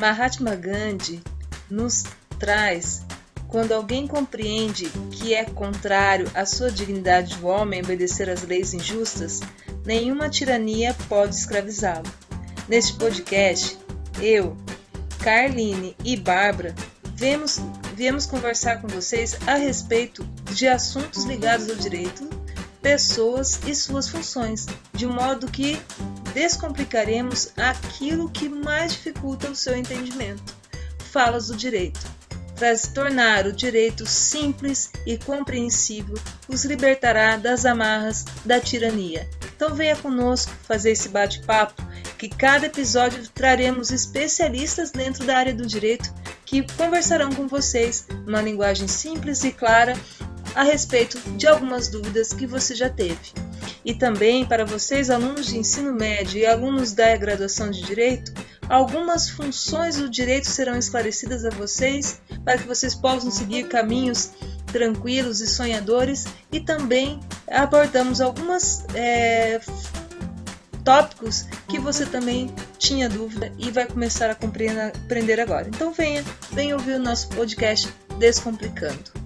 Mahatma Gandhi nos traz quando alguém compreende que é contrário à sua dignidade de homem obedecer às leis injustas, nenhuma tirania pode escravizá-lo. Neste podcast, eu, Carline e Bárbara viemos, viemos conversar com vocês a respeito de assuntos ligados ao direito, pessoas e suas funções, de modo que descomplicaremos aquilo que mais dificulta o seu entendimento. Falas do direito para tornar o direito simples e compreensível, os libertará das amarras da tirania. Então venha conosco fazer esse bate-papo, que cada episódio traremos especialistas dentro da área do direito que conversarão com vocês numa linguagem simples e clara a respeito de algumas dúvidas que você já teve. E também para vocês, alunos de ensino médio e alunos da graduação de direito, algumas funções do direito serão esclarecidas a vocês para que vocês possam seguir caminhos tranquilos e sonhadores e também abordamos alguns é, tópicos que você também tinha dúvida e vai começar a compreender agora. Então venha, venha ouvir o nosso podcast Descomplicando.